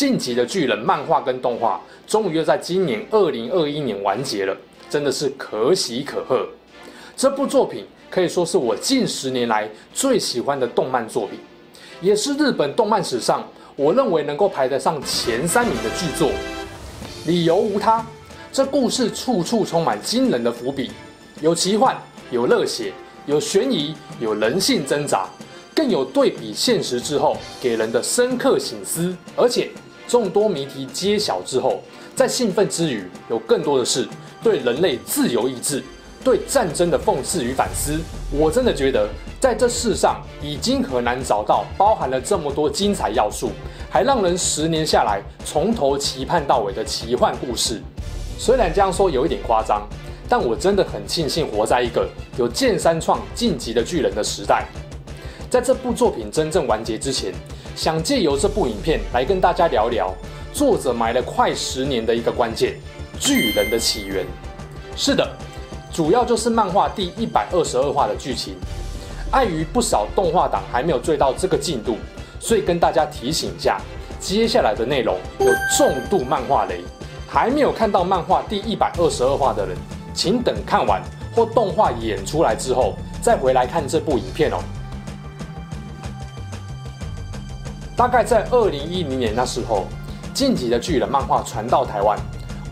晋级的巨人漫画跟动画终于又在今年二零二一年完结了，真的是可喜可贺。这部作品可以说是我近十年来最喜欢的动漫作品，也是日本动漫史上我认为能够排得上前三名的巨作。理由无他，这故事处处充满惊人的伏笔，有奇幻，有热血，有悬疑，有人性挣扎。更有对比现实之后给人的深刻醒思，而且众多谜题揭晓之后，在兴奋之余，有更多的是对人类自由意志、对战争的讽刺与反思。我真的觉得，在这世上已经很难找到包含了这么多精彩要素，还让人十年下来从头期盼到尾的奇幻故事。虽然这样说有一点夸张，但我真的很庆幸活在一个有剑三创晋级的巨人的时代。在这部作品真正完结之前，想借由这部影片来跟大家聊聊作者埋了快十年的一个关键——巨人的起源。是的，主要就是漫画第一百二十二话的剧情。碍于不少动画党还没有追到这个进度，所以跟大家提醒一下，接下来的内容有重度漫画雷。还没有看到漫画第一百二十二话的人，请等看完或动画演出来之后再回来看这部影片哦。大概在二零一零年那时候，《进击的巨人》漫画传到台湾，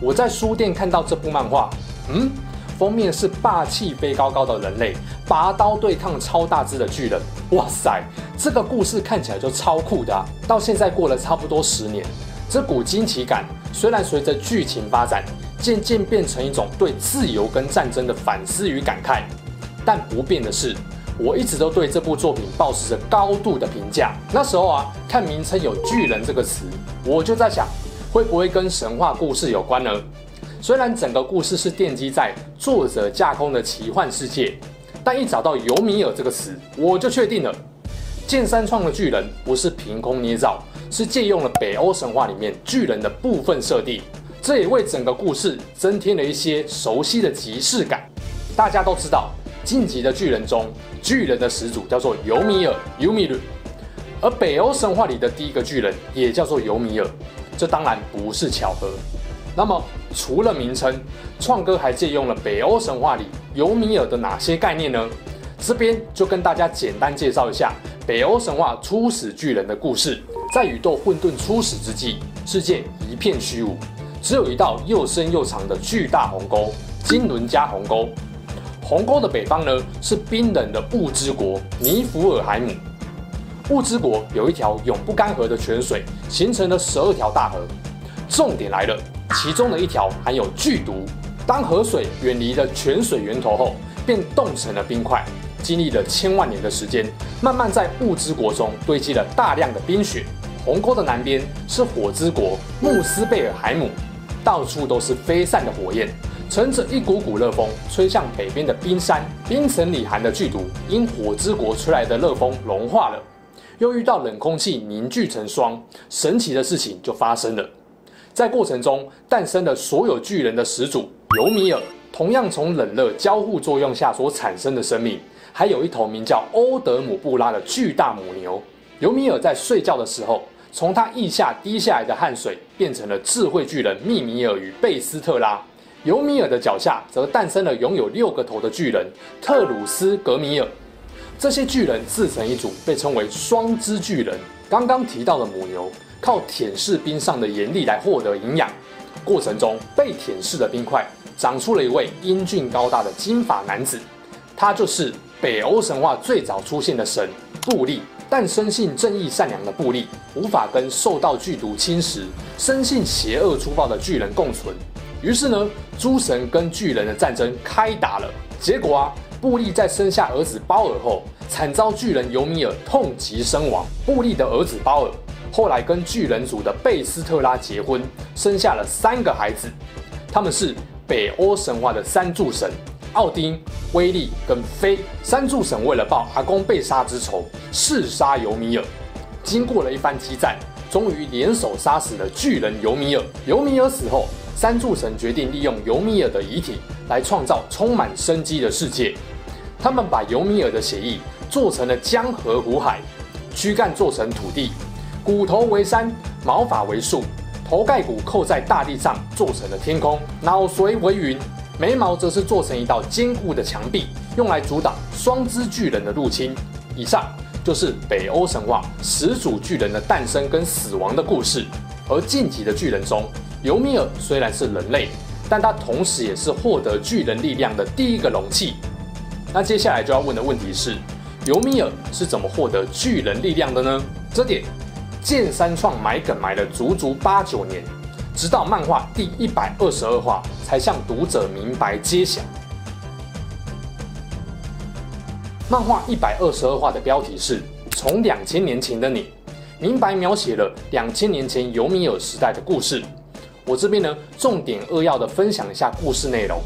我在书店看到这部漫画，嗯，封面是霸气飞高高的人类拔刀对抗超大只的巨人，哇塞，这个故事看起来就超酷的！到现在过了差不多十年，这股惊奇感虽然随着剧情发展，渐渐变成一种对自由跟战争的反思与感慨，但不变的是。我一直都对这部作品保持着高度的评价。那时候啊，看名称有“巨人”这个词，我就在想，会不会跟神话故事有关呢？虽然整个故事是奠基在作者架空的奇幻世界，但一找到尤米尔这个词，我就确定了，剑山创的巨人不是凭空捏造，是借用了北欧神话里面巨人的部分设定。这也为整个故事增添了一些熟悉的即视感。大家都知道。进击的巨人中，巨人的始祖叫做尤米尔 （Yomiru），而北欧神话里的第一个巨人也叫做尤米尔，这当然不是巧合。那么，除了名称，创哥还借用了北欧神话里尤米尔的哪些概念呢？这边就跟大家简单介绍一下北欧神话初始巨人的故事。在宇宙混沌初始之际，世界一片虚无，只有一道又深又长的巨大鸿沟——金伦加鸿沟。鸿沟的北方呢，是冰冷的雾之国尼弗尔海姆。雾之国有一条永不干涸的泉水，形成了十二条大河。重点来了，其中的一条含有剧毒。当河水远离了泉水源头后，便冻成了冰块。经历了千万年的时间，慢慢在雾之国中堆积了大量的冰雪。鸿沟的南边是火之国穆斯贝尔海姆，到处都是飞散的火焰。乘着一股股热风吹向北边的冰山，冰层里含的剧毒因火之国吹来的热风融化了，又遇到冷空气凝聚成霜，神奇的事情就发生了。在过程中诞生了所有巨人的始祖尤米尔，同样从冷热交互作用下所产生的生命，还有一头名叫欧德姆布拉的巨大母牛。尤米尔在睡觉的时候，从他腋下滴下来的汗水变成了智慧巨人密米尔与贝斯特拉。尤米尔的脚下则诞生了拥有六个头的巨人特鲁斯格米尔，这些巨人自成一组，被称为双之巨人。刚刚提到的母牛靠舔舐冰上的盐粒来获得营养，过程中被舔舐的冰块长出了一位英俊高大的金发男子，他就是北欧神话最早出现的神布利。但生性正义善良的布利无法跟受到剧毒侵蚀、生性邪恶粗暴的巨人共存。于是呢，诸神跟巨人的战争开打了。结果啊，布利在生下儿子包尔后，惨遭巨人尤米尔痛击身亡。布利的儿子包尔后来跟巨人族的贝斯特拉结婚，生下了三个孩子，他们是北欧神话的三柱神奥丁、威利跟菲。三柱神为了报阿公被杀之仇，誓杀尤米尔。经过了一番激战，终于联手杀死了巨人尤米尔。尤米尔死后，三柱神决定利用尤米尔的遗体来创造充满生机的世界。他们把尤米尔的血液做成了江河湖海，躯干做成土地。骨头为山，毛发为树，头盖骨扣在大地上，做成了天空；脑髓为云，眉毛则是做成一道坚固的墙壁，用来阻挡双肢巨人的入侵。以上就是北欧神话始祖巨人的诞生跟死亡的故事。而晋级的巨人中，尤米尔虽然是人类，但他同时也是获得巨人力量的第一个容器。那接下来就要问的问题是，尤米尔是怎么获得巨人力量的呢？这点。剑三创埋梗埋了足足八九年，直到漫画第一百二十二话才向读者明白揭晓。漫画一百二十二话的标题是“从两千年前的你”，明白描写了两千年前尤米尔时代的故事。我这边呢，重点扼要的分享一下故事内容。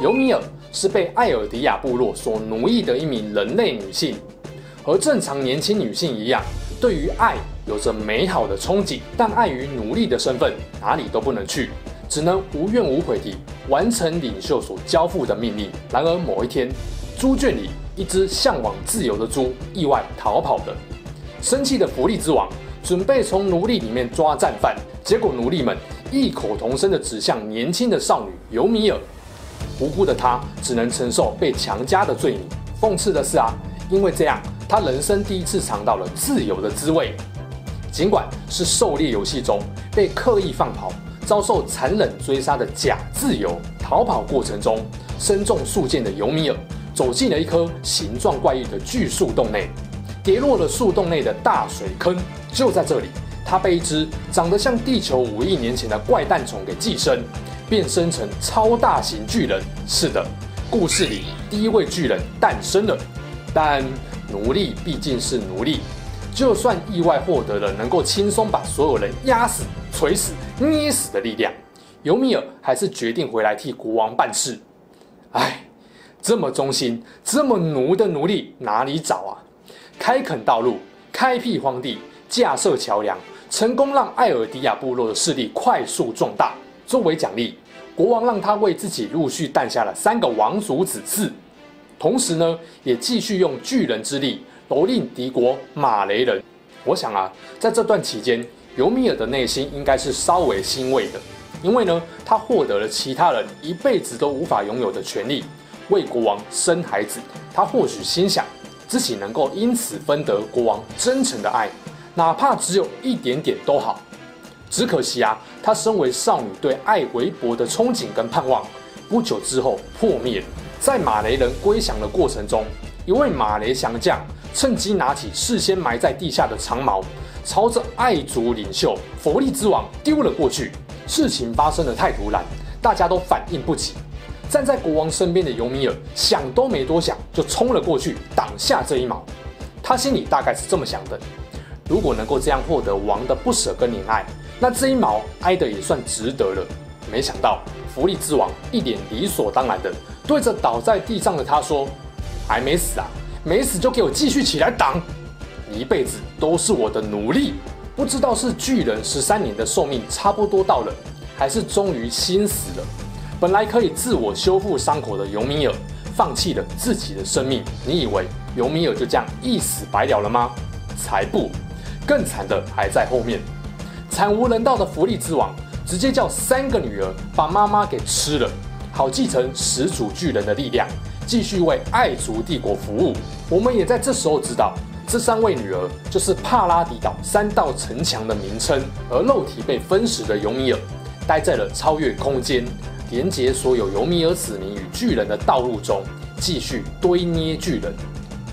尤米尔是被艾尔迪亚部落所奴役的一名人类女性。和正常年轻女性一样，对于爱有着美好的憧憬，但碍于奴隶的身份，哪里都不能去，只能无怨无悔地完成领袖所交付的命令。然而某一天，猪圈里一只向往自由的猪意外逃跑了。生气的福利之王准备从奴隶里面抓战犯，结果奴隶们异口同声地指向年轻的少女尤米尔，无辜的她只能承受被强加的罪名。讽刺的是啊，因为这样。她人生第一次尝到了自由的滋味，尽管是狩猎游戏中被刻意放跑、遭受残忍追杀的假自由。逃跑过程中，身中数箭的尤米尔走进了一颗形状怪异的巨树洞内，跌落了树洞内的大水坑。就在这里，他被一只长得像地球五亿年前的怪诞虫给寄生，变身成超大型巨人。是的，故事里第一位巨人诞生了，但。奴隶毕竟是奴隶，就算意外获得了能够轻松把所有人压死、锤死、捏死的力量，尤米尔还是决定回来替国王办事。唉，这么忠心、这么奴的奴隶哪里找啊？开垦道路、开辟荒地、架设桥梁，成功让艾尔迪亚部落的势力快速壮大。作为奖励，国王让他为自己陆续诞下了三个王族子嗣。同时呢，也继续用巨人之力蹂躏敌国马雷人。我想啊，在这段期间，尤米尔的内心应该是稍微欣慰的，因为呢，他获得了其他人一辈子都无法拥有的权利，为国王生孩子。他或许心想，自己能够因此分得国王真诚的爱，哪怕只有一点点都好。只可惜啊，他身为少女对爱微薄的憧憬跟盼望，不久之后破灭了。在马雷人归降的过程中，一位马雷降将趁机拿起事先埋在地下的长矛，朝着爱族领袖佛利之王丢了过去。事情发生的太突然，大家都反应不及。站在国王身边的尤米尔想都没多想，就冲了过去挡下这一矛。他心里大概是这么想的：如果能够这样获得王的不舍跟怜爱，那这一毛挨得也算值得了。没想到福利之王一脸理所当然的。对着倒在地上的他说：“还没死啊？没死就给我继续起来挡！你一辈子都是我的奴隶。不知道是巨人十三年的寿命差不多到了，还是终于心死了。本来可以自我修复伤口的尤米尔，放弃了自己的生命。你以为尤米尔就这样一死百了了吗？才不！更惨的还在后面。惨无人道的福利之王，直接叫三个女儿把妈妈给吃了。”好继承始祖巨人的力量，继续为爱族帝国服务。我们也在这时候知道，这三位女儿就是帕拉迪岛三道城墙的名称。而肉体被分食的尤米尔，待在了超越空间，连接所有尤米尔子民与巨人的道路中，继续堆捏巨人。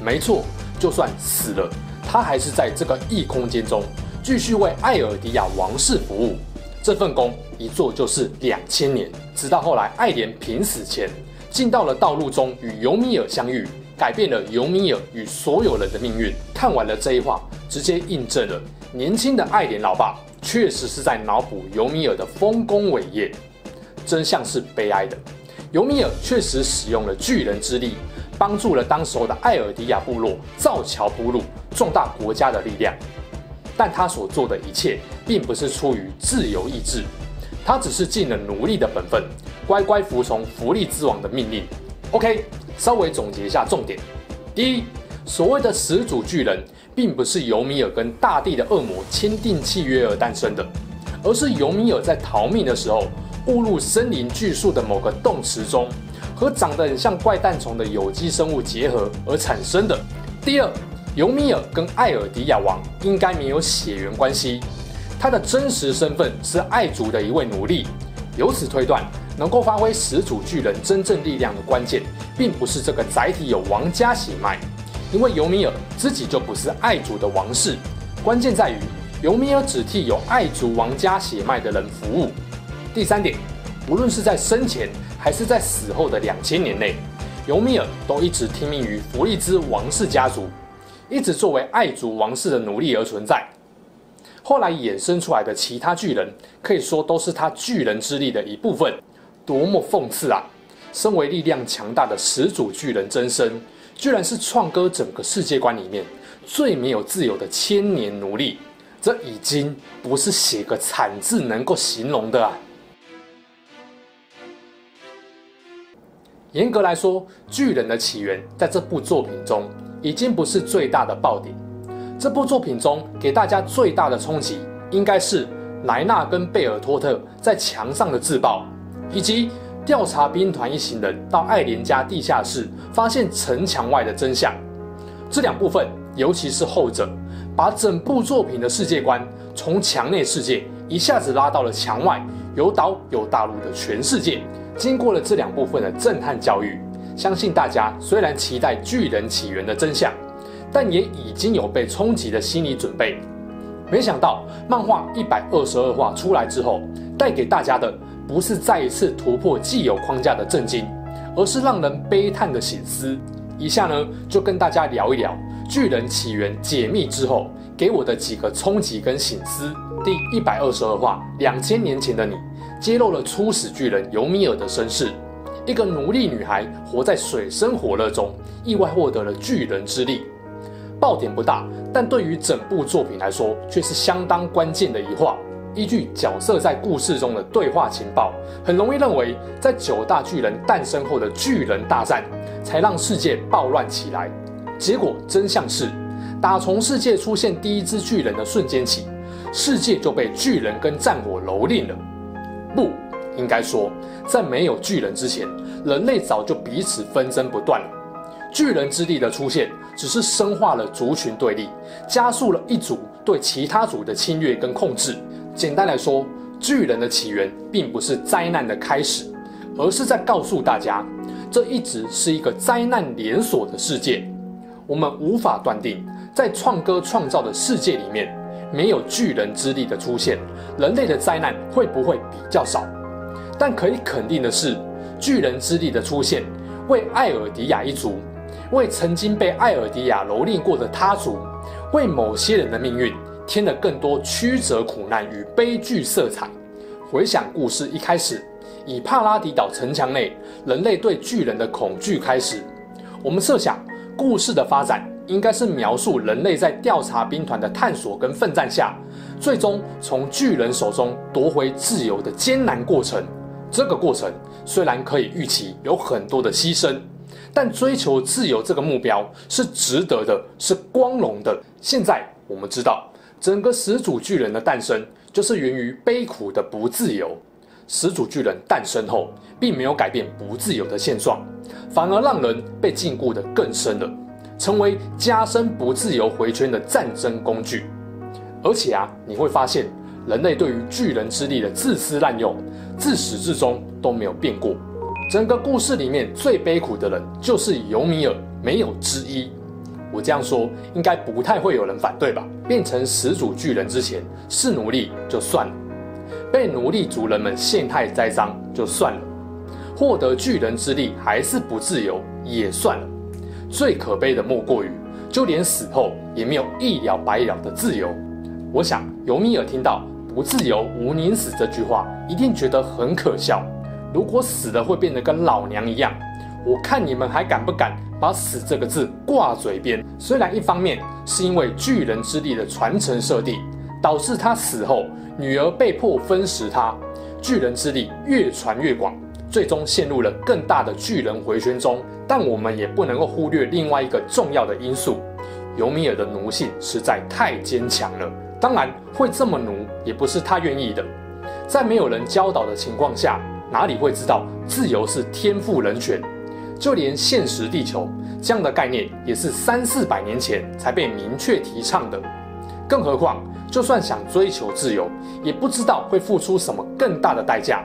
没错，就算死了，他还是在这个异空间中，继续为艾尔迪亚王室服务。这份工一做就是两千年。直到后来，艾莲濒死前进到了道路中与尤米尔相遇，改变了尤米尔与所有人的命运。看完了这一话，直接印证了年轻的艾莲老爸确实是在脑补尤米尔的丰功伟业。真相是悲哀的，尤米尔确实使用了巨人之力，帮助了当时候的艾尔迪亚部落造桥铺路，壮大国家的力量。但他所做的一切，并不是出于自由意志，他只是尽了奴隶的本分，乖乖服从福利之王的命令。OK，稍微总结一下重点：第一，所谓的始祖巨人，并不是尤米尔跟大地的恶魔签订契约而诞生的，而是尤米尔在逃命的时候。误入森林巨树的某个洞池中，和长得很像怪诞虫的有机生物结合而产生的。第二，尤米尔跟艾尔迪亚王应该没有血缘关系，他的真实身份是爱族的一位奴隶。由此推断，能够发挥始祖巨人真正力量的关键，并不是这个载体有王家血脉，因为尤米尔自己就不是爱族的王室。关键在于，尤米尔只替有爱族王家血脉的人服务。第三点，无论是在生前还是在死后的两千年内，尤米尔都一直听命于弗利兹王室家族，一直作为爱族王室的奴隶而存在。后来衍生出来的其他巨人，可以说都是他巨人之力的一部分。多么讽刺啊！身为力量强大的始祖巨人真身，居然是创歌整个世界观里面最没有自由的千年奴隶，这已经不是写个惨字能够形容的啊！严格来说，巨人的起源在这部作品中已经不是最大的爆点。这部作品中给大家最大的冲击，应该是莱纳跟贝尔托特在墙上的自爆，以及调查兵团一行人到艾莲家地下室发现城墙外的真相。这两部分，尤其是后者，把整部作品的世界观从墙内世界一下子拉到了墙外有岛有大陆的全世界。经过了这两部分的震撼教育，相信大家虽然期待巨人起源的真相，但也已经有被冲击的心理准备。没想到漫画一百二十二话出来之后，带给大家的不是再一次突破既有框架的震惊，而是让人悲叹的醒思。以下呢，就跟大家聊一聊巨人起源解密之后给我的几个冲击跟醒思。第一百二十二话，两千年前的你。揭露了初始巨人尤米尔的身世，一个奴隶女孩活在水深火热中，意外获得了巨人之力。爆点不大，但对于整部作品来说却是相当关键的一话。依据角色在故事中的对话情报，很容易认为在九大巨人诞生后的巨人大战才让世界暴乱起来。结果真相是，打从世界出现第一只巨人的瞬间起，世界就被巨人跟战火蹂躏了。不，应该说，在没有巨人之前，人类早就彼此纷争不断了。巨人之力的出现，只是深化了族群对立，加速了一族对其他族的侵略跟控制。简单来说，巨人的起源并不是灾难的开始，而是在告诉大家，这一直是一个灾难连锁的世界。我们无法断定，在创歌创造的世界里面。没有巨人之力的出现，人类的灾难会不会比较少？但可以肯定的是，巨人之力的出现，为艾尔迪亚一族，为曾经被艾尔迪亚蹂躏过的他族，为某些人的命运添了更多曲折苦难与悲剧色彩。回想故事一开始，以帕拉迪岛城墙内人类对巨人的恐惧开始，我们设想故事的发展。应该是描述人类在调查兵团的探索跟奋战下，最终从巨人手中夺回自由的艰难过程。这个过程虽然可以预期有很多的牺牲，但追求自由这个目标是值得的，是光荣的。现在我们知道，整个始祖巨人的诞生就是源于悲苦的不自由。始祖巨人诞生后，并没有改变不自由的现状，反而让人被禁锢得更深了。成为加深不自由回圈的战争工具，而且啊，你会发现人类对于巨人之力的自私滥用，自始至终都没有变过。整个故事里面最悲苦的人就是尤米尔，没有之一。我这样说应该不太会有人反对吧？变成始祖巨人之前是奴隶就算了，被奴隶族人们陷害栽赃就算了，获得巨人之力还是不自由也算了。最可悲的莫过于，就连死后也没有一了百了的自由。我想尤米尔听到“不自由，无宁死”这句话，一定觉得很可笑。如果死了会变得跟老娘一样，我看你们还敢不敢把“死”这个字挂嘴边？虽然一方面是因为巨人之力的传承设定，导致他死后女儿被迫分食他，巨人之力越传越广，最终陷入了更大的巨人回旋中。但我们也不能够忽略另外一个重要的因素：尤米尔的奴性实在太坚强了。当然，会这么奴也不是他愿意的。在没有人教导的情况下，哪里会知道自由是天赋人权？就连现实地球这样的概念，也是三四百年前才被明确提倡的。更何况，就算想追求自由，也不知道会付出什么更大的代价，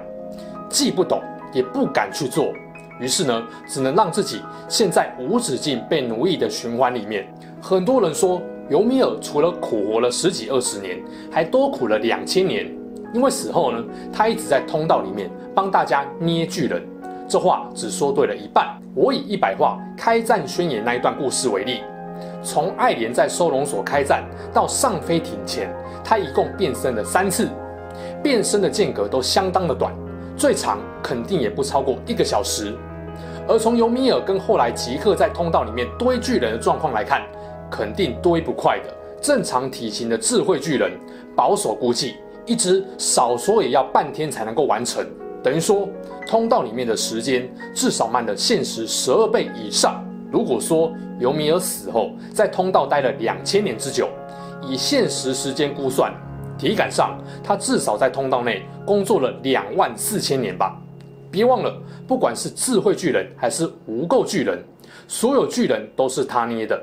既不懂，也不敢去做。于是呢，只能让自己陷在无止境被奴役的循环里面。很多人说，尤米尔除了苦活了十几二十年，还多苦了两千年。因为死后呢，他一直在通道里面帮大家捏巨人。这话只说对了一半。我以一百话开战宣言那一段故事为例，从艾莲在收容所开战到上飞艇前，他一共变身了三次，变身的间隔都相当的短，最长肯定也不超过一个小时。而从尤米尔跟后来吉克在通道里面堆巨人的状况来看，肯定堆不快的。正常体型的智慧巨人，保守估计。一只少说也要半天才能够完成，等于说通道里面的时间至少慢了现实十二倍以上。如果说尤米尔死后在通道待了两千年之久，以现实时间估算，体感上他至少在通道内工作了两万四千年吧。别忘了，不管是智慧巨人还是无垢巨人，所有巨人都是他捏的，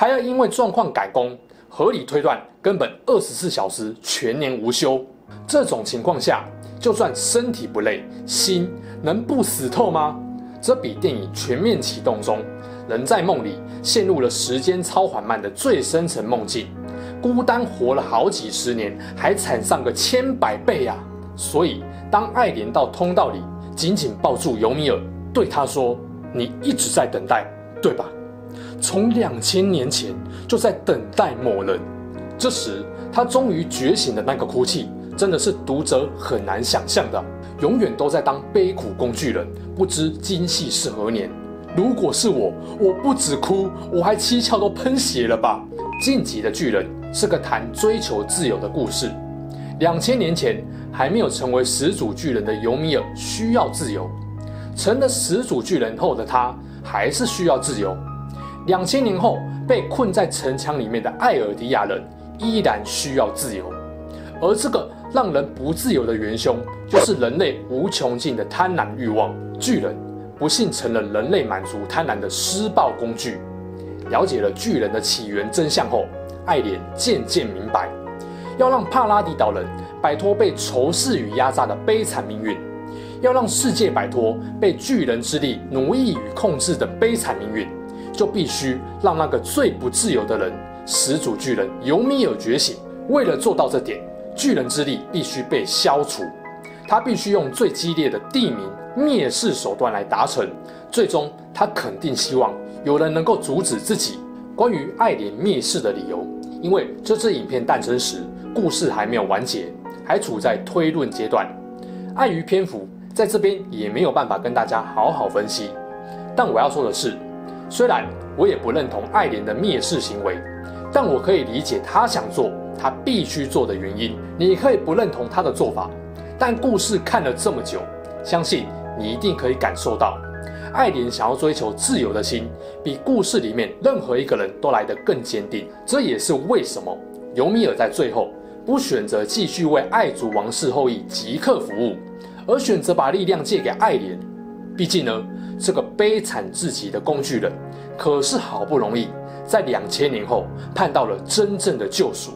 还要因为状况改工。合理推断，根本二十四小时全年无休。这种情况下，就算身体不累，心能不死透吗？这比电影全面启动中，人在梦里陷入了时间超缓慢的最深层梦境，孤单活了好几十年，还惨上个千百倍、啊！所以，当爱莲到通道里，紧紧抱住尤米尔，对他说：“你一直在等待，对吧？”从两千年前就在等待某人，这时他终于觉醒的那个哭泣，真的是读者很难想象的。永远都在当悲苦工具人，不知今夕是何年。如果是我，我不止哭，我还七窍都喷血了吧？晋级的巨人是个谈追求自由的故事。两千年前还没有成为始祖巨人的尤米尔需要自由，成了始祖巨人后的他还是需要自由。两千年后，被困在城墙里面的艾尔迪亚人依然需要自由，而这个让人不自由的元凶，就是人类无穷尽的贪婪欲望。巨人不幸成了人类满足贪婪的施暴工具。了解了巨人的起源真相后，艾莲渐渐明白，要让帕拉迪岛人摆脱被仇视与压榨的悲惨命运，要让世界摆脱被巨人之力奴役与控制的悲惨命运。就必须让那个最不自由的人始祖巨人尤米尔觉醒。为了做到这点，巨人之力必须被消除，他必须用最激烈的地名灭世手段来达成。最终，他肯定希望有人能够阻止自己。关于艾莲灭世的理由，因为这支影片诞生时，故事还没有完结，还处在推论阶段，碍于篇幅，在这边也没有办法跟大家好好分析。但我要说的是。虽然我也不认同艾莲的蔑视行为，但我可以理解他想做、他必须做的原因。你可以不认同他的做法，但故事看了这么久，相信你一定可以感受到，艾莲想要追求自由的心，比故事里面任何一个人都来得更坚定。这也是为什么尤米尔在最后不选择继续为爱族王室后裔吉克服务，而选择把力量借给艾莲。毕竟呢。这个悲惨至极的工具人，可是好不容易在两千年后盼到了真正的救赎。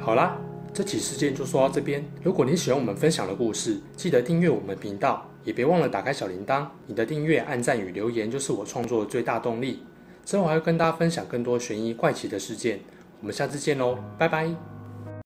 好啦，这起事件就说到这边。如果你喜欢我们分享的故事，记得订阅我们频道，也别忘了打开小铃铛。你的订阅、按赞与留言就是我创作的最大动力。之后还会跟大家分享更多悬疑怪奇的事件。我们下次见喽，拜拜。